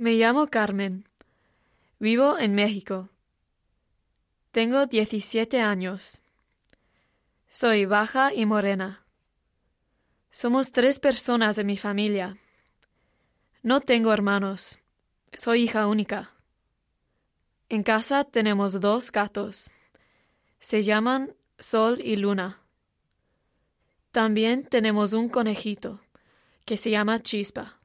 Me llamo Carmen. Vivo en México. Tengo 17 años. Soy baja y morena. Somos tres personas en mi familia. No tengo hermanos. Soy hija única. En casa tenemos dos gatos. Se llaman Sol y Luna. También tenemos un conejito que se llama Chispa.